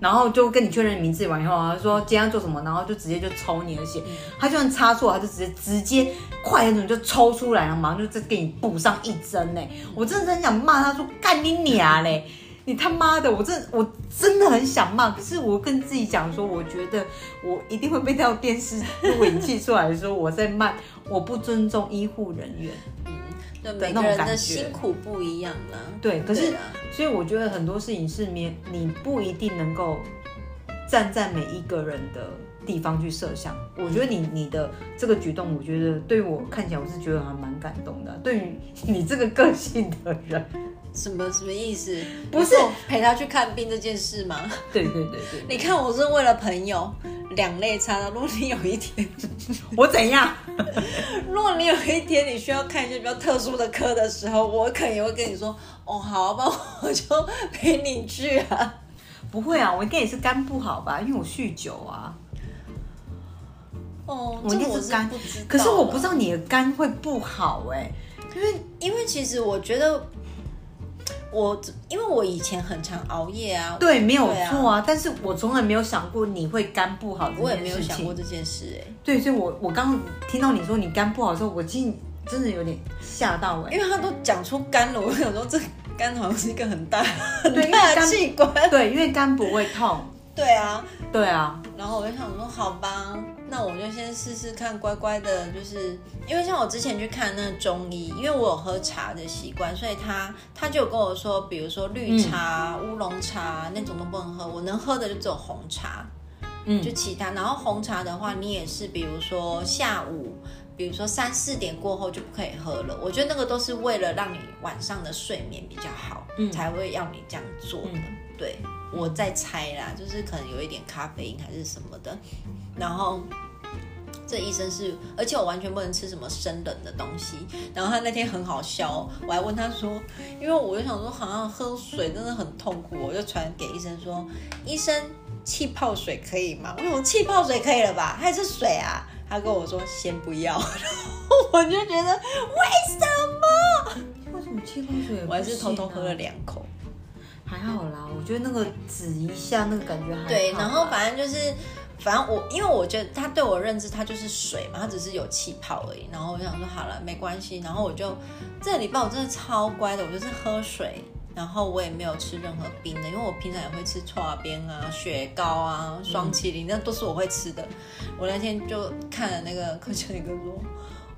然后就跟你确认名字完以后，他说今天要做什么，然后就直接就抽你的血，他就算插错，他就直接直接快那种就抽出来，然后马上就再给你补上一针呢。我真的很想骂他说干你娘嘞！你他妈的，我真我真的很想骂，可是我跟自己讲说，我觉得我一定会被调电视录影器出来说我在骂，我不尊重医护人员。每个人的辛苦不一样啦。对，可是啊所以我觉得很多事情是你你不一定能够站在每一个人的地方去设想。我觉得你你的这个举动，我觉得对我看起来我是觉得还蛮感动的。对于你这个个性的人，什么什么意思？不是陪他去看病这件事吗？对对对对，你看，我是为了朋友两肋插刀。如果你有一天，我怎样？(laughs) 如果你有一天你需要看一些比较特殊的科的时候，我可能也会跟你说，哦，好吧，我就陪你去啊。不会啊，我应该也是肝不好吧，因为我酗酒啊。哦，我应这个我该是肝可是我不知道你的肝会不好哎、因为因为其实我觉得我，因为我以前很常熬夜啊，对没有错啊，但是我从来没有想过你会肝不好我也没有想过。这件事哎、对，所以我我刚刚听到你说你肝不好的时候，我其实真的有点吓到哎、因为他都讲出肝了，我想说这肝好像是一个很大很大的肝器官。对，因为肝不会痛。对啊，对啊，然后我就想说，好吧，那我就先试试看，乖乖的，就是因为像我之前去看那个中医，因为我有喝茶的习惯，所以他他就跟我说，比如说绿茶、乌龙茶那种都不能喝，我能喝的就只有红茶，嗯就其他。然后红茶的话，你也是比如说下午。比如说三四点过后就不可以喝了，我觉得那个都是为了让你晚上的睡眠比较好，嗯才会要你这样做的。嗯对，我在猜啦，就是可能有一点咖啡因还是什么的。然后这医生是，而且我完全不能吃什么生冷的东西。然后他那天很好笑哦，我还问他说，因为我就想说，好像喝水真的很痛苦，我就传给医生说，医生气泡水可以吗？我想气泡水可以了吧？还是水啊？他跟我说先不要，然后我就觉得为什么？为什么气泡水？我还是偷偷喝了两口。还好啦，我觉得那个指一下，那个感觉还好对，然后反正就是，反正我因为我觉得他对我认知，它就是水嘛，它只是有气泡而已。然后我想说好了，没关系。然后我就这礼拜我真的超乖的，我就是喝水，然后我也没有吃任何冰的，因为我平常也会吃串边啊、雪糕啊、双麒麟，那都是我会吃的。我那天就看了那个柯秋林哥说。(laughs)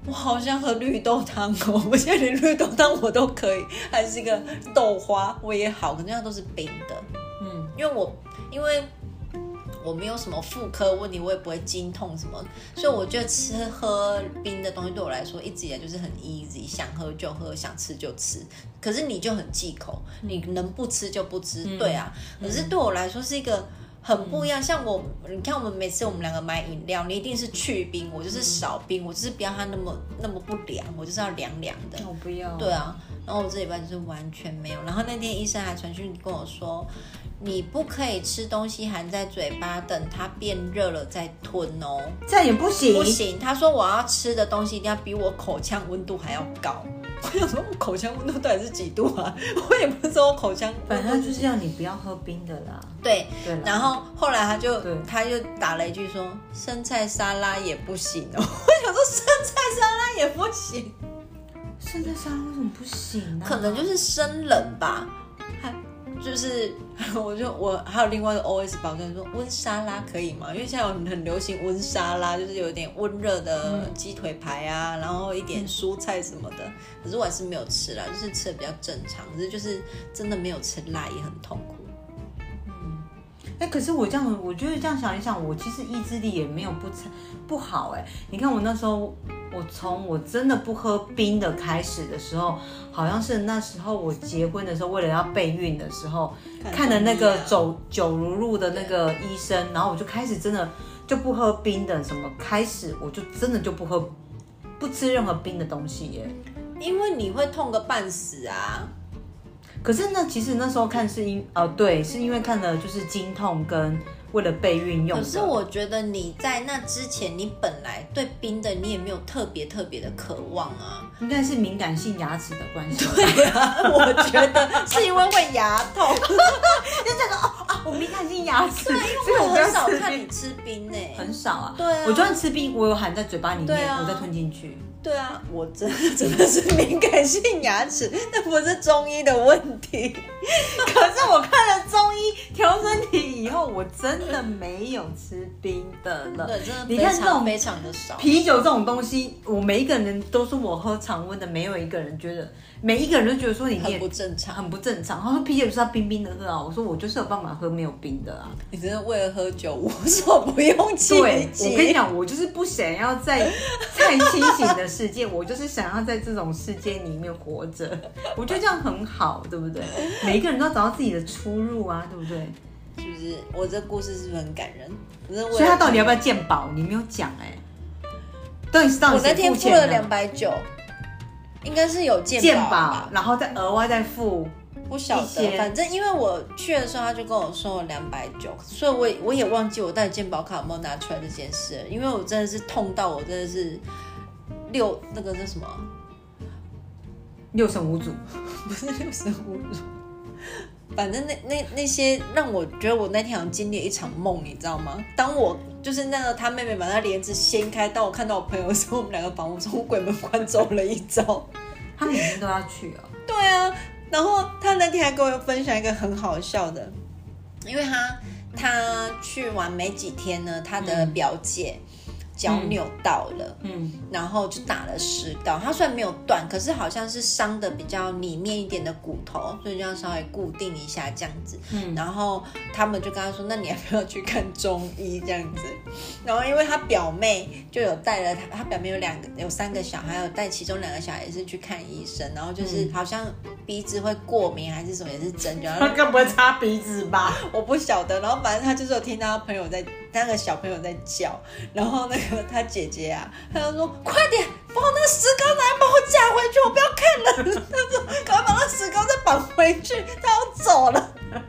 我好想喝绿豆汤哦！我现在连绿豆汤我都可以，还是一个豆花我也好，可能那都是冰的。嗯，因为我因为我没有什么妇科问题，我也不会经痛什么，所以我觉得吃喝冰的东西对我来说一直以来就是很 easy，想喝就喝，想吃就吃。可是你就很忌口，你能不吃就不吃，对啊。可是对我来说是一个。很不一样，像我，你看我们每次我们两个买饮料，你一定是去冰，我就是少冰，我就是不要它那么那么不凉，我就是要凉凉的。我不要。对啊，然后我这礼拜就是完全没有。然后那天医生还传讯跟我说，你不可以吃东西含在嘴巴，等它变热了再吞哦。这样也不行。不行，他说我要吃的东西一定要比我口腔温度还要高。我想说，我口腔温度到底是几度啊？(laughs) 我也不知道我口腔反正就是要你不要喝冰的啦。对。对然后后来他就对他就打了一句说，生菜沙拉也不行哦。(laughs) 我想说生菜沙拉也不行。生菜沙拉为什么不行呢、可能就是生冷吧，还就是 (laughs) 我就我还有另外一个 OS 保证说温沙拉可以吗？因为现在有很流行温沙拉，就是有点温热的鸡腿排啊，然后一点蔬菜什么的。可是我还是没有吃啦，就是吃的比较正常，可是就是真的没有吃辣也很痛苦。哎、可是我这样，我觉得这样想一想，我其实意志力也没有不差不好哎、你看我那时候，我从我真的不喝冰的开始的时候，好像是那时候我结婚的时候，为了要备孕的时候，看了那个走九如路的那个医生，然后我就开始真的就不喝冰的，什么开始我就真的就不喝不吃任何冰的东西耶。因为你会痛个半死啊。可是呢其实那时候看是因呃对，是因为看了就是经痛跟为了备孕用。可是我觉得你在那之前，你本来对冰的你也没有特别特别的渴望啊。应该是敏感性牙齿的关系。对啊，我觉得是因为会牙痛，(laughs) 啊，我敏感性牙齿，所以我我很少，看你吃冰呢、很少啊。对啊我就算吃冰，我有含在嘴巴里面，啊我再吞进去。对啊，我真的 (laughs) 真的是敏感性牙齿，那不是中医的问题。(laughs) 可是我看了中医调身体以后，我真的没有吃冰的了。对，真的你看这种常非常的少。啤酒这种东西，我每一个人都说我喝常温的，没有一个人觉得每一个人都觉得说你很不正常。很不正常。他说啤酒就是要冰冰的喝啊，我说我就是有办法喝没有冰的啊。你真的为了喝酒无所不用其对，极。我跟你讲，我就是不想要在 (laughs) 太清醒的世界，我就是想要在这种世界里面活着。我觉得这样很好，对不对？每一个人都要找到自己的出入啊，对不对？是不是？我这故事是不是很感人？所以他到底要不要鉴宝？你没有讲哎、到底是到底我那天付了？两百九，应该是有鉴鉴宝然后再额外再付。不晓得，反正因为我去的时候，他就跟我说了两百九，所以我也我也忘记我带健保卡有没有拿出来这件事，因为我真的是痛到我真的是六那个叫什么啊，六神无主，(laughs) 不是六神无主，(laughs) 反正那那那些让我觉得我那天好像经历了一场梦，你知道吗？当我就是那个他妹妹把那帘子掀开，当我看到我朋友的时候，我们两个仿佛从鬼门关走了一遭。他每天都要去哦。(laughs) 对啊，然后他那天还跟我分享一个很好笑的，因为他他去玩没几天呢，他的表姐脚扭到了。嗯，然后就打了石膏，他虽然没有断，可是好像是伤的比较里面一点的骨头，所以就要稍微固定一下这样子。嗯然后他们就跟他说：“那你要不要去看中医这样子？”然后因为他表妹就有带了他，他表妹有两个有三个小孩，有带其中两个小孩也是去看医生，然后就是好像鼻子会过敏还是什么，也是针灸。然后他该不会擦鼻子吧？(laughs) 我不晓得，然后反正他就是有听到他朋友在那个小朋友在叫，(laughs) 然后那个他姐姐啊，他就说快点把我那个石膏拿来帮我夹回去，我不要看了。(laughs) 他说赶快把那石膏再绑回去，他要走了。(laughs)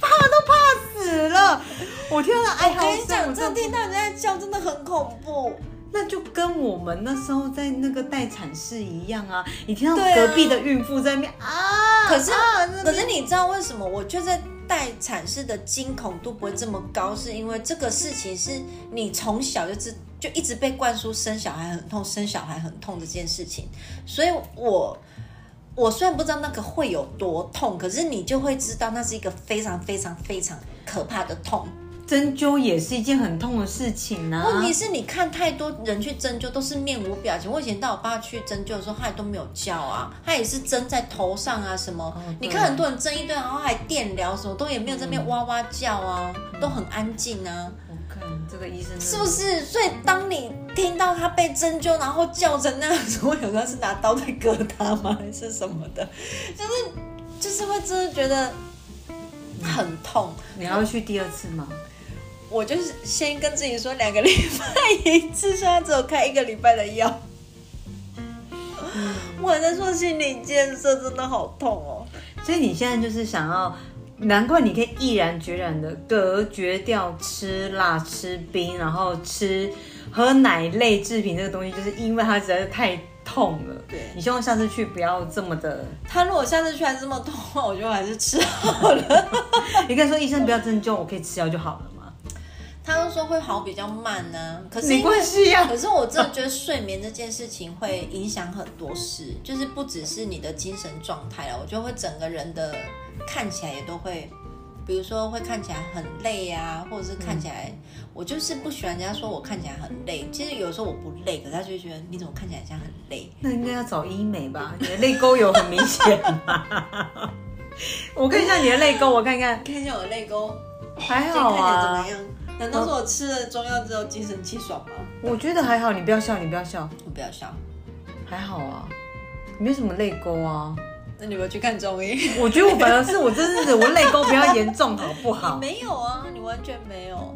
怕都怕死了。我听到哎我，跟你讲，真的我真的听到人家在叫，真的很恐怖。那就跟我们那时候在那个待产室一样啊！你听到隔壁的孕妇在那边啊，可是啊可是你知道为什么我觉得在产室的惊恐度不会这么高？是因为这个事情是你从小就知就一直被灌输生小孩很痛，生小孩很痛这件事情，所以我。我虽然不知道那个会有多痛，可是你就会知道那是一个非常非常非常可怕的痛。针灸也是一件很痛的事情啊。问题是你看太多人去针灸都是面无表情。我以前带我爸去针灸的时候，他也都没有叫啊，他也是针在头上啊什么。对你看很多人针一堆，然后还电疗什么，都也没有在那边哇哇叫啊，都很安静啊，我看这个医生是不？是？所以当你听到他被针灸，然后叫成那样子，我有时候是拿刀在割他吗，还是什么的？就是就是会真的觉得很痛。你还要去第二次吗？我就是先跟自己说两个礼拜一次，(laughs) 现在只有开一个礼拜的药。我还在做心理建设，真的好痛哦。所以你现在就是想要，难怪你可以毅然决然的隔绝掉吃辣、吃冰，然后吃喝奶类制品这个东西，就是因为它实在是太痛了。对你希望下次去不要这么的。他如果下次去还这么痛的话，我就还是吃好了。你跟他说医生不要针灸，我可以吃药就好了嘛。他都说会好比较慢呢、可是没关系呀、可是我真的觉得睡眠这件事情会影响很多事，就是不只是你的精神状态了，我觉得会整个人的看起来也都会，比如说会看起来很累啊，或者是看起来，我就是不喜欢人家说我看起来很累。其实有时候我不累，可是他就会觉得你怎么看起来像很累。那应该要找医美吧？你的泪沟有很明显吗？(laughs) 我看一下你的泪沟，我看看，看一下我的泪沟，还好啊来怎么。样？难道是我吃了中药之后精神气爽吗？我觉得还好，你不要笑，你不要笑，我不要笑。还好啊，你没什么泪沟啊。那你有没有去看中医？我觉得我反而是我真的我泪沟比较严重，好不好？没有啊，你完全没有，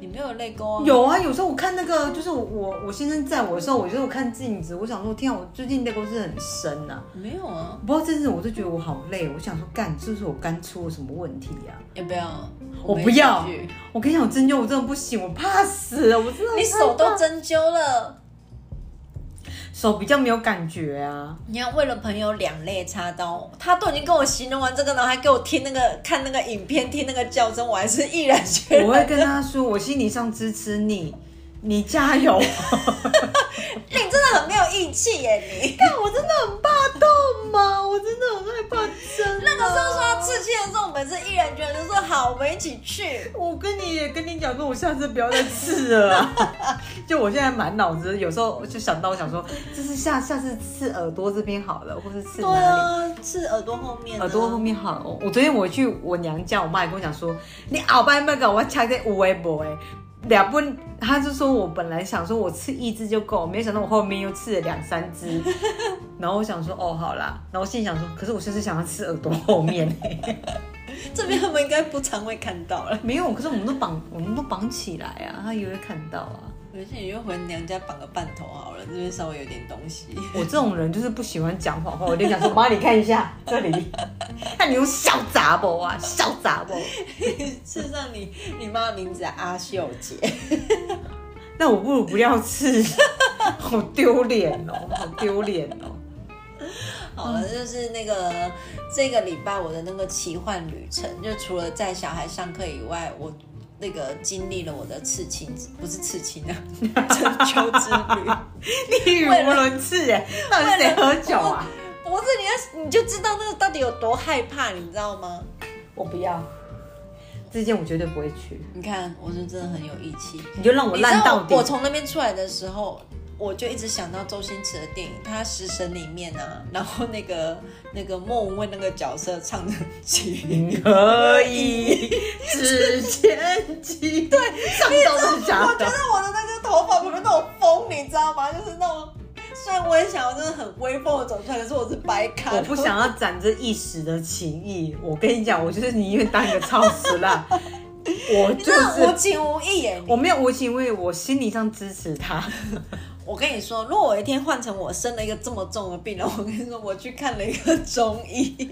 你没有泪沟啊。有啊，有时候我看那个，就是我我我先生在我的时候，我就是我看镜子，我想说，天啊，我最近泪沟是很深呐、没有啊？不知道这阵子我就觉得我好累，我想说，干是不是我肝出了什么问题呀、要不要？陪我不要我跟你讲，我针灸我真的不行，我怕死了，我真的你手都针灸了，手比较没有感觉啊。你要为了朋友两肋插刀，他都已经跟我形容完这个，然后还给我听那个看那个影片，听那个叫声，我还是毅然决然。我会跟他说，我心理上支持你，你加油。(laughs) 你真的很没有义气耶！你 (laughs) 但我真的很怕痛吗？我真的很害怕针、啊那个时候说要刺青的时候，我们是毅然决然就说好，我们一起去。我跟你也跟你讲说，我下次不要再刺了啊。(laughs) 就我现在满脑子，有时候就想到，我想说，就是下下次刺耳朵这边好了，或是刺对哪里？啊，刺耳朵后面啊，耳朵后面好了。我昨天我去我娘家，我妈也跟我讲说，你鳌拜那个我要掐在五微博哎。两不，他就说我本来想说我吃一只就够，没想到我后面又吃了两三只，(laughs) 然后我想说哦好啦，然后我心里想说，可是我就是想要吃耳朵后面、(laughs) 这边他们应该不常会看到了。没有，可是我们都绑，我们都绑起来啊，他以为看到啊。而且你就回娘家绑个半头好了，这边稍微有点东西。(laughs) 我这种人就是不喜欢讲谎话，我就想说，妈，你看一下 (laughs) 这里，看你用小杂包啊，小杂包。(laughs) 事实上你，你妈的名字啊阿秀姐，那我不如不要吃，好丢脸哦，好丢脸哦。好了，就是那个这个礼拜我的那个奇幻旅程，就除了在小孩上课以外，我那个经历了我的刺青，不是刺青啊，(laughs) 春秋之旅。你语无伦次哎，到底是谁喝酒啊？不是你要，你就知道那个到底有多害怕，你知道吗？我不要，这件我绝对不会去，你看，我是真的很有义气。你就让我烂到底我。从那边出来的时候，我就一直想到周星驰的电影，他《食神》里面啊，(laughs) 然后那个那个莫文蔚那个角色唱的《情你可以只牵起，对，上到是假我觉得。我的那个头发有那种风，你知道吗？就是那种，虽然我也想要真的很威风的走出来，可是我是白卡。我不想要攒这一时的情谊，我跟你讲，我就是宁愿当一个超时啦。(laughs) 我你真的无情无义耶！我没有无情无义，我心理上支持他。我跟你说，如果我一天换成我生了一个这么重的病人，(laughs) 我跟你说，我去看了一个中医，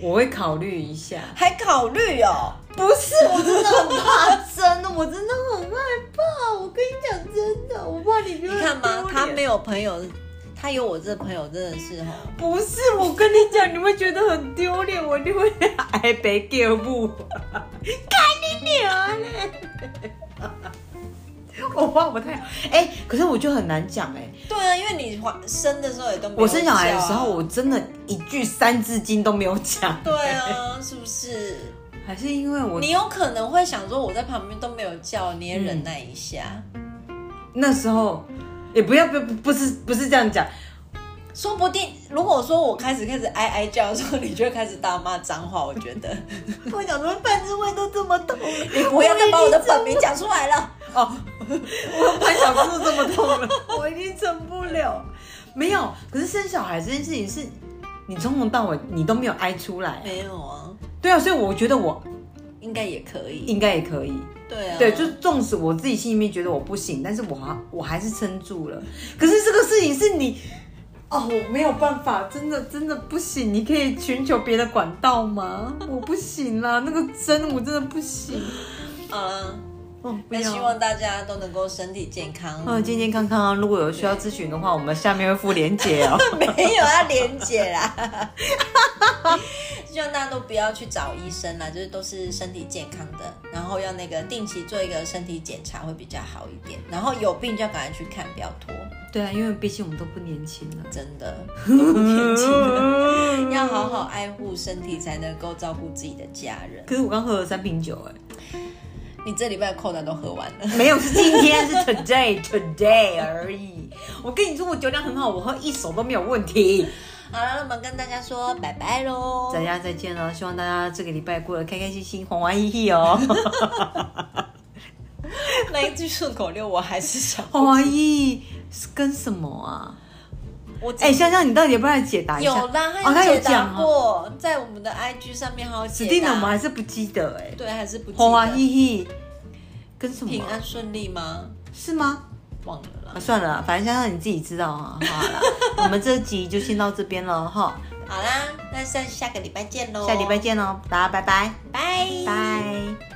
我会考虑一下。还考虑哦。不是，我真的很怕，真的，我真的很害怕。我跟你讲，真的，我怕你你看嘛，他没有。朋友，他有我这朋友，真的是哈。不是，我跟你讲，你会觉得很丢脸，我一定会挨被叫母。(laughs) 干你娘嘞！(laughs) 我爸不太哎、可是我就很难讲哎、对啊，因为你怀生的时候也都没有我生小孩的时候，我真的一句三字经都没有讲，对啊，是不是？还是因为我你有可能会想说我在旁边都没有叫，你也忍耐一下。那时候也不要不不不是不是这样讲，说不定，如果说我开始开始哀哀叫的时候，你就会开始大骂脏话。我觉得 (laughs) 我想说半只胃都这么痛，你不要再把我的本名讲出来了。哦，我潘小姑都这么痛了，我已经撑不了。没有，可是生小孩这件事情是，你从头到尾你都没有哀出来。没有啊，对啊，所以我觉得我应该也可以。应该也可以。对啊，对，就纵使我自己心里面觉得我不行，但是我还我还是撑住了。(laughs) 可是这个事情是你，哦，我没有办法，真的真的不行。你可以寻求别的管道吗？我不行啦，那个针我真的不行。好了。哦，那。希望大家都能够身体健康。嗯，健健康康啊！如果有需要咨询的话，我们下面会附连接哦。(laughs) 没有要连结啦。(laughs) 希望大家都不要去找医生啦，就是都是身体健康的，然后要那个定期做一个身体检查会比较好一点。然后有病就要赶快去看，不要拖，对啊，因为毕竟我们都不年轻了。真的都不年轻了，(laughs) 要好好爱护身体，才能够照顾自己的家人。可是我刚喝了三瓶酒，哎，你这礼拜的扣单都喝完了，没有，是今天，是 today today 而已。我跟你说，我酒量很好，我喝一手都没有问题。好了，那我们跟大家说拜拜喽。大家再见了，希望大家这个礼拜过得开开心心、欢欢喜喜哦。(laughs) 那一句顺口溜我还是想，欢欢喜跟什么啊？我哎、香香，你到底要不要来解答一下？有啦，他哦，他有讲哦。过，在我们的 IG 上面还有解指定的我们。还是不记得哎。对，还是不记欢欢得。喜喜跟什么啊？平安顺利吗？是吗？忘了啊，啦。算了啦，反正香香你自己知道啊。(laughs) 好啦，我们这集就先到这边了哈，好啦，那下下个礼拜见喽。下礼拜见喽，大家拜拜，拜拜。